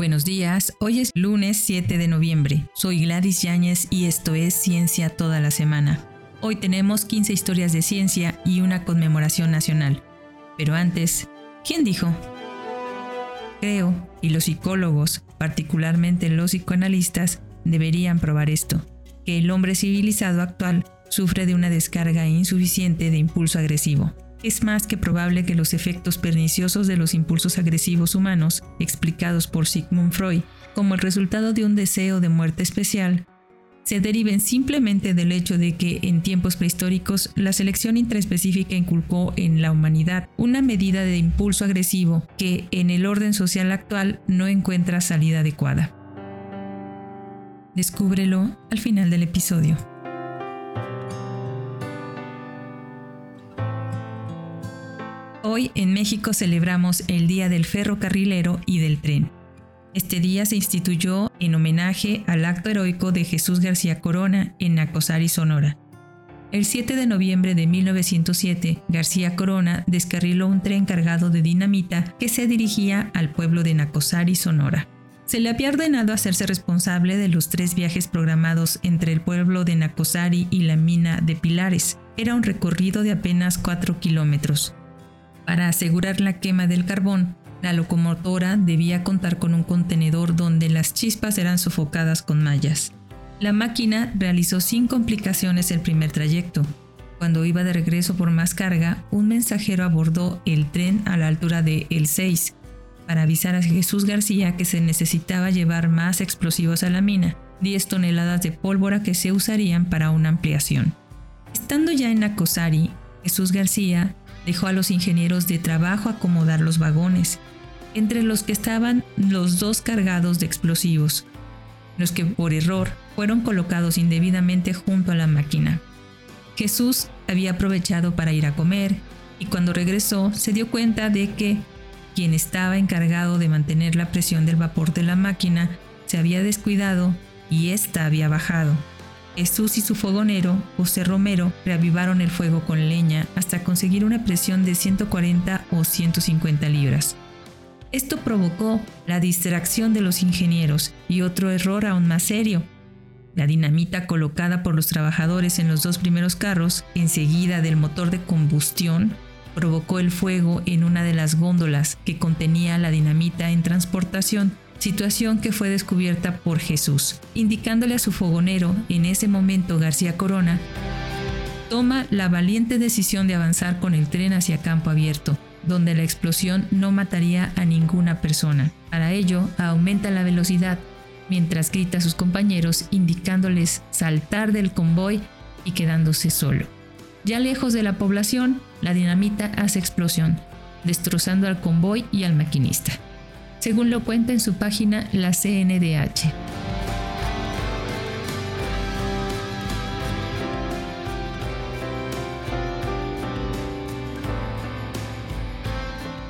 Buenos días, hoy es lunes 7 de noviembre. Soy Gladys Yáñez y esto es Ciencia toda la semana. Hoy tenemos 15 historias de ciencia y una conmemoración nacional. Pero antes, ¿quién dijo? Creo, y los psicólogos, particularmente los psicoanalistas, deberían probar esto, que el hombre civilizado actual sufre de una descarga insuficiente de impulso agresivo es más que probable que los efectos perniciosos de los impulsos agresivos humanos, explicados por Sigmund Freud como el resultado de un deseo de muerte especial, se deriven simplemente del hecho de que en tiempos prehistóricos la selección intraespecífica inculcó en la humanidad una medida de impulso agresivo que en el orden social actual no encuentra salida adecuada. Descúbrelo al final del episodio. Hoy en México celebramos el Día del Ferrocarrilero y del Tren. Este día se instituyó en homenaje al acto heroico de Jesús García Corona en Nacosari, Sonora. El 7 de noviembre de 1907, García Corona descarriló un tren cargado de dinamita que se dirigía al pueblo de Nacosari, Sonora. Se le había ordenado hacerse responsable de los tres viajes programados entre el pueblo de Nacosari y la mina de Pilares. Era un recorrido de apenas 4 kilómetros. Para asegurar la quema del carbón, la locomotora debía contar con un contenedor donde las chispas eran sofocadas con mallas. La máquina realizó sin complicaciones el primer trayecto. Cuando iba de regreso por más carga, un mensajero abordó el tren a la altura de El 6 para avisar a Jesús García que se necesitaba llevar más explosivos a la mina, 10 toneladas de pólvora que se usarían para una ampliación. Estando ya en Acosari, Jesús García dejó a los ingenieros de trabajo acomodar los vagones, entre los que estaban los dos cargados de explosivos, los que por error fueron colocados indebidamente junto a la máquina. Jesús había aprovechado para ir a comer y cuando regresó se dio cuenta de que quien estaba encargado de mantener la presión del vapor de la máquina se había descuidado y ésta había bajado. Jesús y su fogonero, José Romero, reavivaron el fuego con leña hasta conseguir una presión de 140 o 150 libras. Esto provocó la distracción de los ingenieros y otro error aún más serio. La dinamita colocada por los trabajadores en los dos primeros carros, enseguida del motor de combustión, provocó el fuego en una de las góndolas que contenía la dinamita en transportación situación que fue descubierta por Jesús, indicándole a su fogonero, en ese momento García Corona, toma la valiente decisión de avanzar con el tren hacia campo abierto, donde la explosión no mataría a ninguna persona. Para ello, aumenta la velocidad, mientras grita a sus compañeros indicándoles saltar del convoy y quedándose solo. Ya lejos de la población, la dinamita hace explosión, destrozando al convoy y al maquinista según lo cuenta en su página la CNDH.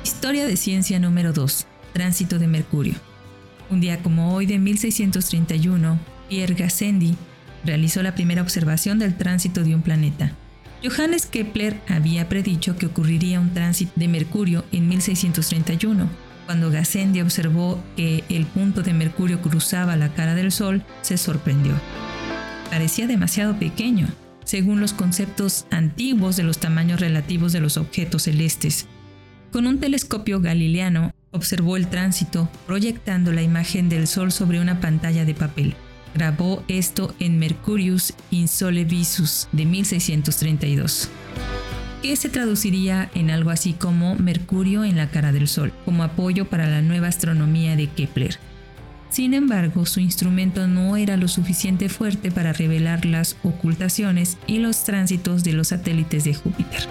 Historia de ciencia número 2. Tránsito de Mercurio. Un día como hoy de 1631, Pierre Gassendi realizó la primera observación del tránsito de un planeta. Johannes Kepler había predicho que ocurriría un tránsito de Mercurio en 1631, cuando Gassendi observó que el punto de Mercurio cruzaba la cara del Sol, se sorprendió. Parecía demasiado pequeño, según los conceptos antiguos de los tamaños relativos de los objetos celestes. Con un telescopio galileano, observó el tránsito, proyectando la imagen del Sol sobre una pantalla de papel. Grabó esto en Mercurius in Sole Visus de 1632 que se traduciría en algo así como Mercurio en la cara del Sol, como apoyo para la nueva astronomía de Kepler. Sin embargo, su instrumento no era lo suficiente fuerte para revelar las ocultaciones y los tránsitos de los satélites de Júpiter.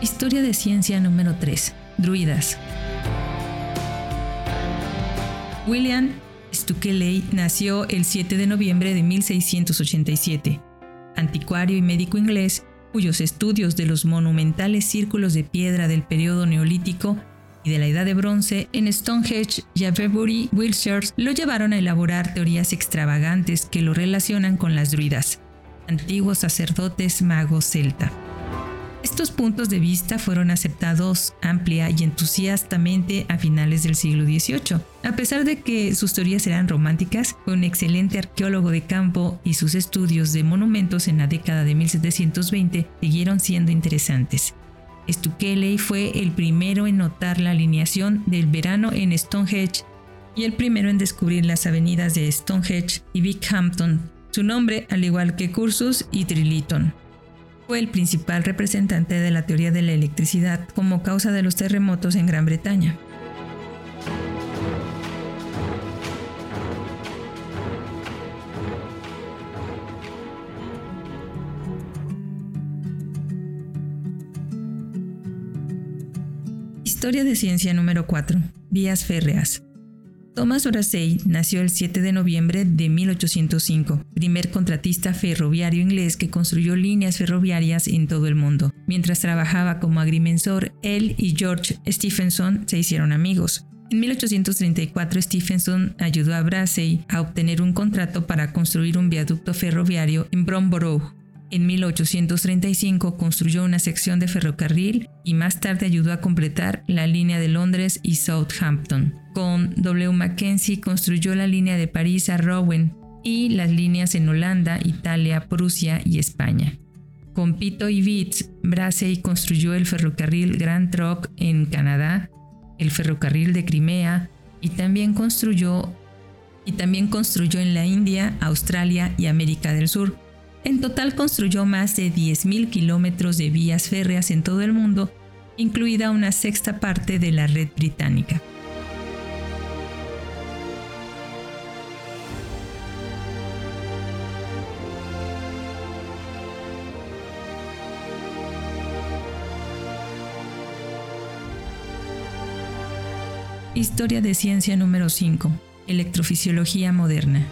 Historia de ciencia número 3. Druidas. William Stukeley nació el 7 de noviembre de 1687, anticuario y médico inglés cuyos estudios de los monumentales círculos de piedra del periodo neolítico y de la Edad de Bronce en Stonehenge y Avebury, Wiltshire, lo llevaron a elaborar teorías extravagantes que lo relacionan con las druidas, antiguos sacerdotes magos celta. Estos puntos de vista fueron aceptados amplia y entusiastamente a finales del siglo XVIII. A pesar de que sus teorías eran románticas, fue un excelente arqueólogo de campo y sus estudios de monumentos en la década de 1720 siguieron siendo interesantes. Stukely fue el primero en notar la alineación del verano en Stonehenge y el primero en descubrir las avenidas de Stonehenge y Bighampton, su nombre al igual que Cursus y Triliton fue el principal representante de la teoría de la electricidad como causa de los terremotos en Gran Bretaña. Historia de ciencia número 4. Vías férreas. Thomas Brassey nació el 7 de noviembre de 1805, primer contratista ferroviario inglés que construyó líneas ferroviarias en todo el mundo. Mientras trabajaba como agrimensor, él y George Stephenson se hicieron amigos. En 1834 Stephenson ayudó a Brassey a obtener un contrato para construir un viaducto ferroviario en Bromborough, en 1835 construyó una sección de ferrocarril y más tarde ayudó a completar la línea de Londres y Southampton. Con W. Mackenzie construyó la línea de París a Rouen y las líneas en Holanda, Italia, Prusia y España. Con Pito y Vitz, Brassey construyó el ferrocarril Grand Trunk en Canadá, el ferrocarril de Crimea y también construyó y también construyó en la India, Australia y América del Sur. En total construyó más de 10.000 kilómetros de vías férreas en todo el mundo, incluida una sexta parte de la red británica. Historia de ciencia número 5. Electrofisiología moderna.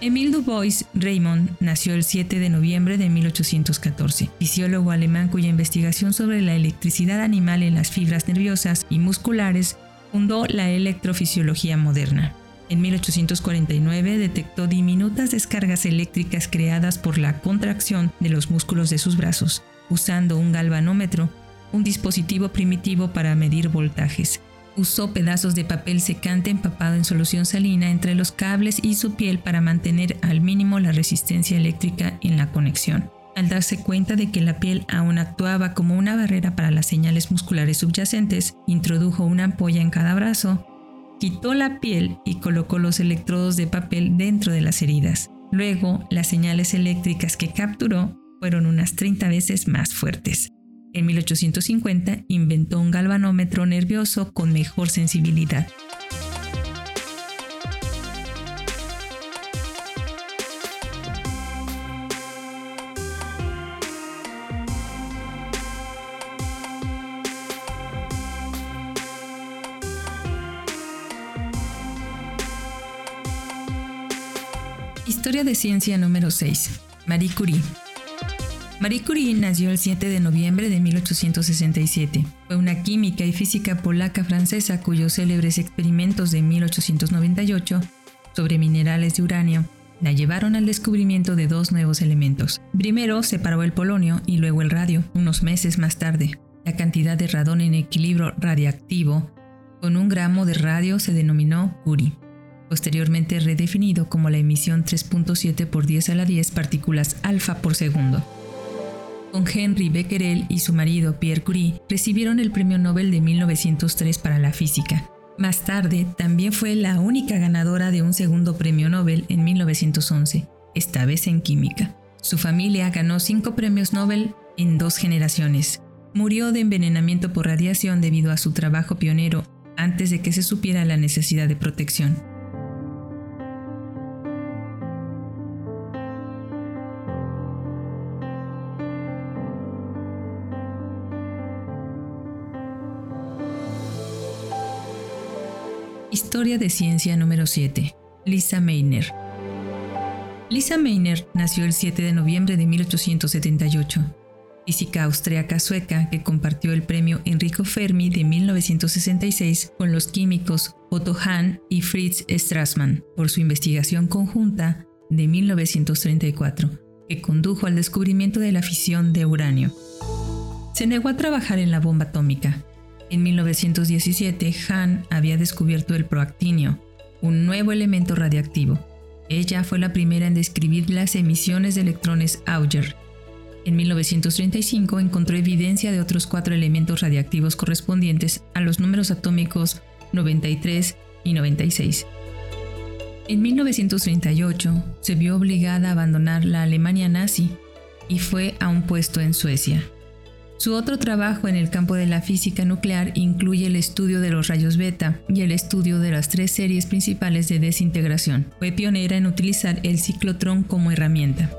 Emile Dubois Raymond nació el 7 de noviembre de 1814, fisiólogo alemán cuya investigación sobre la electricidad animal en las fibras nerviosas y musculares fundó la electrofisiología moderna. En 1849 detectó diminutas descargas eléctricas creadas por la contracción de los músculos de sus brazos, usando un galvanómetro, un dispositivo primitivo para medir voltajes. Usó pedazos de papel secante empapado en solución salina entre los cables y su piel para mantener al mínimo la resistencia eléctrica en la conexión. Al darse cuenta de que la piel aún actuaba como una barrera para las señales musculares subyacentes, introdujo una ampolla en cada brazo, quitó la piel y colocó los electrodos de papel dentro de las heridas. Luego, las señales eléctricas que capturó fueron unas 30 veces más fuertes. En 1850 inventó un galvanómetro nervioso con mejor sensibilidad. Historia de ciencia número 6. Marie Curie. Marie Curie nació el 7 de noviembre de 1867. Fue una química y física polaca-francesa cuyos célebres experimentos de 1898 sobre minerales de uranio la llevaron al descubrimiento de dos nuevos elementos. Primero separó el polonio y luego el radio, unos meses más tarde. La cantidad de radón en equilibrio radiactivo con un gramo de radio se denominó Curie, posteriormente redefinido como la emisión 3.7 por 10 a la 10 partículas alfa por segundo con Henry Becquerel y su marido Pierre Curie, recibieron el Premio Nobel de 1903 para la física. Más tarde, también fue la única ganadora de un segundo Premio Nobel en 1911, esta vez en química. Su familia ganó cinco premios Nobel en dos generaciones. Murió de envenenamiento por radiación debido a su trabajo pionero antes de que se supiera la necesidad de protección. Historia de ciencia número 7. Lisa Meitner. Lisa Meitner nació el 7 de noviembre de 1878. física austriaca sueca que compartió el premio Enrico Fermi de 1966 con los químicos Otto Hahn y Fritz Strassmann por su investigación conjunta de 1934, que condujo al descubrimiento de la fisión de uranio. Se negó a trabajar en la bomba atómica. En 1917, Hahn había descubierto el proactinio, un nuevo elemento radiactivo. Ella fue la primera en describir las emisiones de electrones Auger, en 1935 encontró evidencia de otros cuatro elementos radiactivos correspondientes a los números atómicos 93 y 96. En 1938 se vio obligada a abandonar la Alemania nazi y fue a un puesto en Suecia. Su otro trabajo en el campo de la física nuclear incluye el estudio de los rayos beta y el estudio de las tres series principales de desintegración. Fue pionera en utilizar el ciclotrón como herramienta.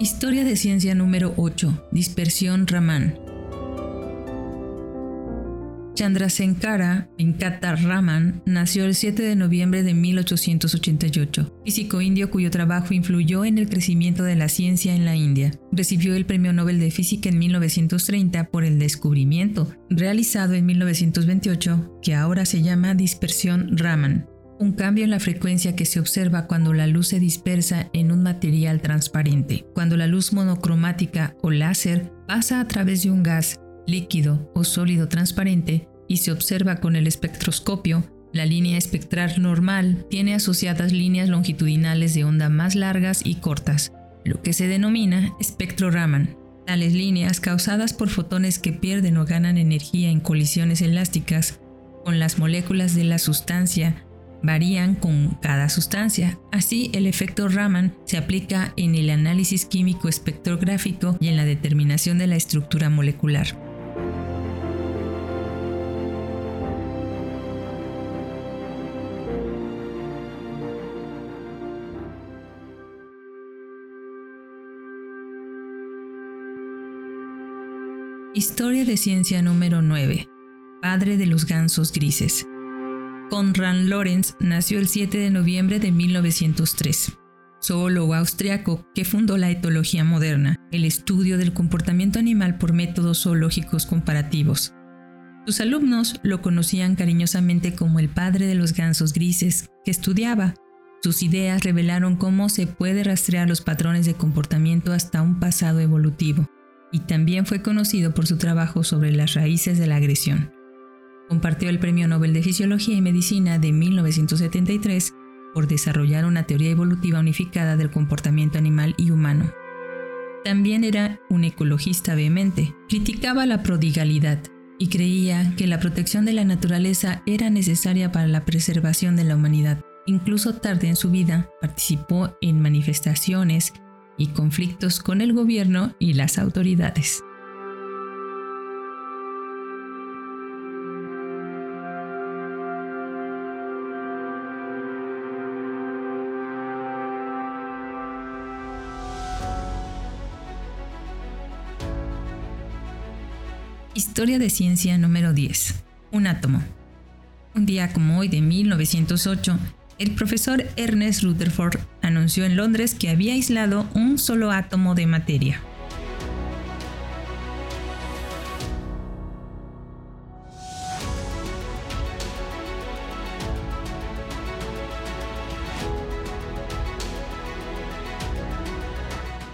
Historia de ciencia número 8. Dispersión Raman. Chandrasenkara Venkata Raman nació el 7 de noviembre de 1888, físico indio cuyo trabajo influyó en el crecimiento de la ciencia en la India. Recibió el Premio Nobel de Física en 1930 por el descubrimiento, realizado en 1928, que ahora se llama dispersión Raman un cambio en la frecuencia que se observa cuando la luz se dispersa en un material transparente. Cuando la luz monocromática o láser pasa a través de un gas, líquido o sólido transparente y se observa con el espectroscopio, la línea espectral normal tiene asociadas líneas longitudinales de onda más largas y cortas, lo que se denomina espectro Raman. Tales líneas, causadas por fotones que pierden o ganan energía en colisiones elásticas con las moléculas de la sustancia, varían con cada sustancia. Así, el efecto Raman se aplica en el análisis químico espectrográfico y en la determinación de la estructura molecular. Historia de ciencia número 9. Padre de los gansos grises. Conrad Lorenz nació el 7 de noviembre de 1903, zoólogo austriaco que fundó la etología moderna, el estudio del comportamiento animal por métodos zoológicos comparativos. Sus alumnos lo conocían cariñosamente como el padre de los gansos grises que estudiaba. Sus ideas revelaron cómo se puede rastrear los patrones de comportamiento hasta un pasado evolutivo, y también fue conocido por su trabajo sobre las raíces de la agresión. Compartió el Premio Nobel de Fisiología y Medicina de 1973 por desarrollar una teoría evolutiva unificada del comportamiento animal y humano. También era un ecologista vehemente, criticaba la prodigalidad y creía que la protección de la naturaleza era necesaria para la preservación de la humanidad. Incluso tarde en su vida participó en manifestaciones y conflictos con el gobierno y las autoridades. Historia de ciencia número 10. Un átomo. Un día como hoy de 1908, el profesor Ernest Rutherford anunció en Londres que había aislado un solo átomo de materia.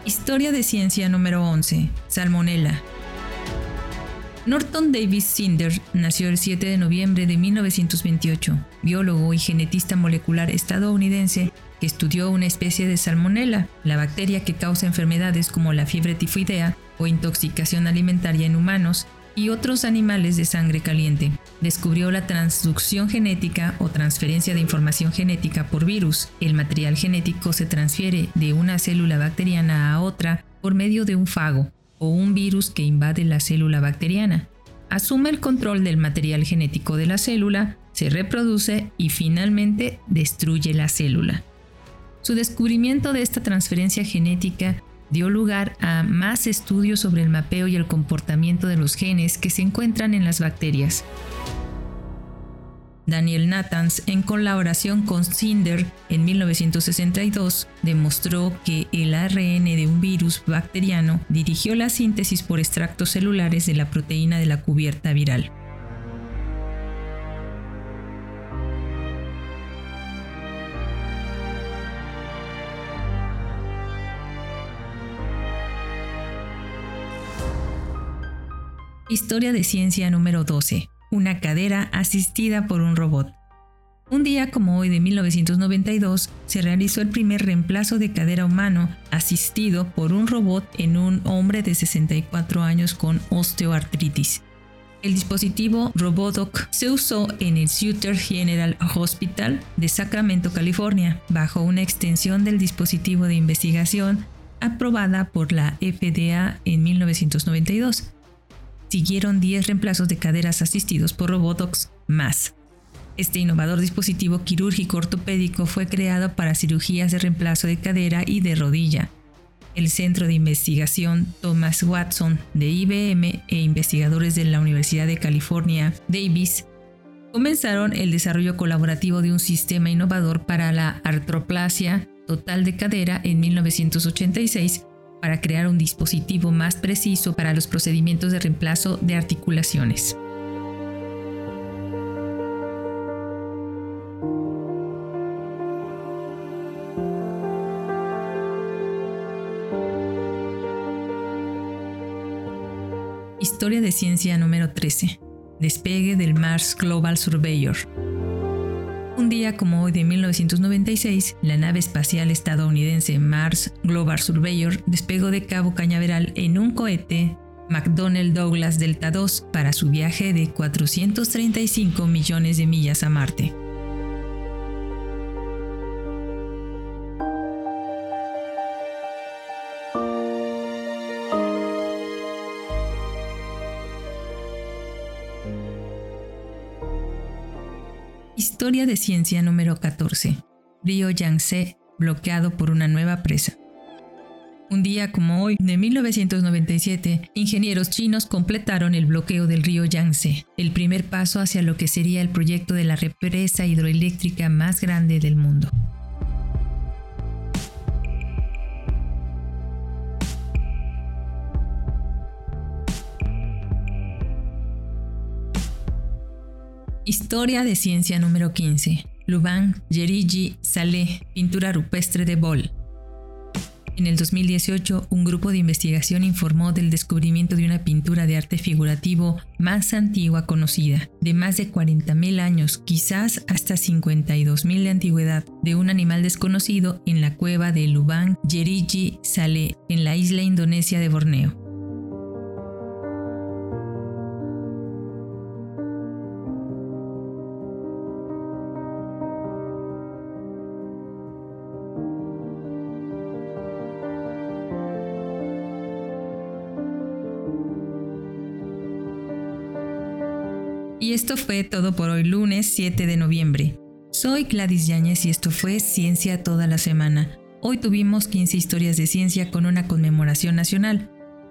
Historia de ciencia número 11. Salmonella. Norton Davis Cinder nació el 7 de noviembre de 1928, biólogo y genetista molecular estadounidense que estudió una especie de salmonella, la bacteria que causa enfermedades como la fiebre tifoidea o intoxicación alimentaria en humanos y otros animales de sangre caliente. Descubrió la transducción genética o transferencia de información genética por virus. El material genético se transfiere de una célula bacteriana a otra por medio de un fago o un virus que invade la célula bacteriana. Asume el control del material genético de la célula, se reproduce y finalmente destruye la célula. Su descubrimiento de esta transferencia genética dio lugar a más estudios sobre el mapeo y el comportamiento de los genes que se encuentran en las bacterias. Daniel Nathans, en colaboración con Cinder en 1962, demostró que el ARN de un virus bacteriano dirigió la síntesis por extractos celulares de la proteína de la cubierta viral. Historia de ciencia número 12 una cadera asistida por un robot. Un día como hoy de 1992 se realizó el primer reemplazo de cadera humano asistido por un robot en un hombre de 64 años con osteoartritis. El dispositivo Robodoc se usó en el Sutter General Hospital de Sacramento, California, bajo una extensión del dispositivo de investigación aprobada por la FDA en 1992 siguieron 10 reemplazos de caderas asistidos por Robotox más. Este innovador dispositivo quirúrgico ortopédico fue creado para cirugías de reemplazo de cadera y de rodilla. El Centro de Investigación Thomas Watson de IBM e investigadores de la Universidad de California, Davis, comenzaron el desarrollo colaborativo de un sistema innovador para la artroplasia total de cadera en 1986 para crear un dispositivo más preciso para los procedimientos de reemplazo de articulaciones. Historia de ciencia número 13. Despegue del Mars Global Surveyor. Un día como hoy de 1996, la nave espacial estadounidense Mars Global Surveyor despegó de Cabo Cañaveral en un cohete McDonnell Douglas Delta II para su viaje de 435 millones de millas a Marte. Historia de ciencia número 14. Río Yangtze bloqueado por una nueva presa. Un día como hoy, de 1997, ingenieros chinos completaron el bloqueo del río Yangtze, el primer paso hacia lo que sería el proyecto de la represa hidroeléctrica más grande del mundo. Historia de ciencia número 15. Luban Yerigi Saleh, pintura rupestre de Bol. En el 2018, un grupo de investigación informó del descubrimiento de una pintura de arte figurativo más antigua conocida, de más de 40.000 años, quizás hasta 52.000 de antigüedad, de un animal desconocido en la cueva de Lubang Yerigi Saleh, en la isla indonesia de Borneo. Y esto fue todo por hoy lunes 7 de noviembre. Soy Gladys Yáñez y esto fue Ciencia toda la semana. Hoy tuvimos 15 historias de ciencia con una conmemoración nacional.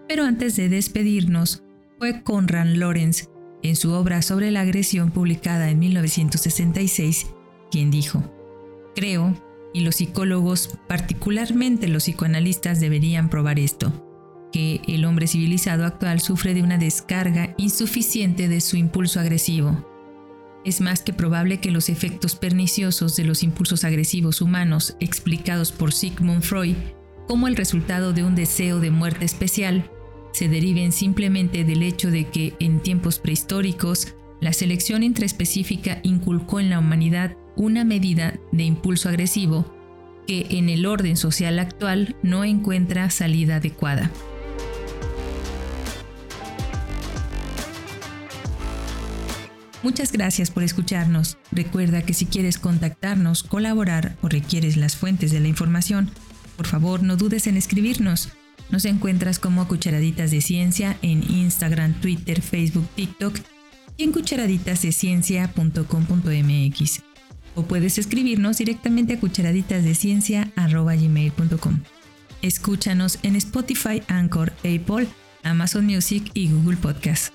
Pero antes de despedirnos, fue Conrad Lorenz, en su obra sobre la agresión publicada en 1966, quien dijo, Creo, y los psicólogos, particularmente los psicoanalistas, deberían probar esto que el hombre civilizado actual sufre de una descarga insuficiente de su impulso agresivo. Es más que probable que los efectos perniciosos de los impulsos agresivos humanos explicados por Sigmund Freud como el resultado de un deseo de muerte especial se deriven simplemente del hecho de que en tiempos prehistóricos la selección intraespecífica inculcó en la humanidad una medida de impulso agresivo que en el orden social actual no encuentra salida adecuada. Muchas gracias por escucharnos. Recuerda que si quieres contactarnos, colaborar o requieres las fuentes de la información, por favor no dudes en escribirnos. Nos encuentras como Cucharaditas de Ciencia en Instagram, Twitter, Facebook, TikTok y en cucharaditasdeciencia.com.mx. O puedes escribirnos directamente a cucharaditasdeciencia.gmail.com. Escúchanos en Spotify, Anchor, Apple, Amazon Music y Google Podcast.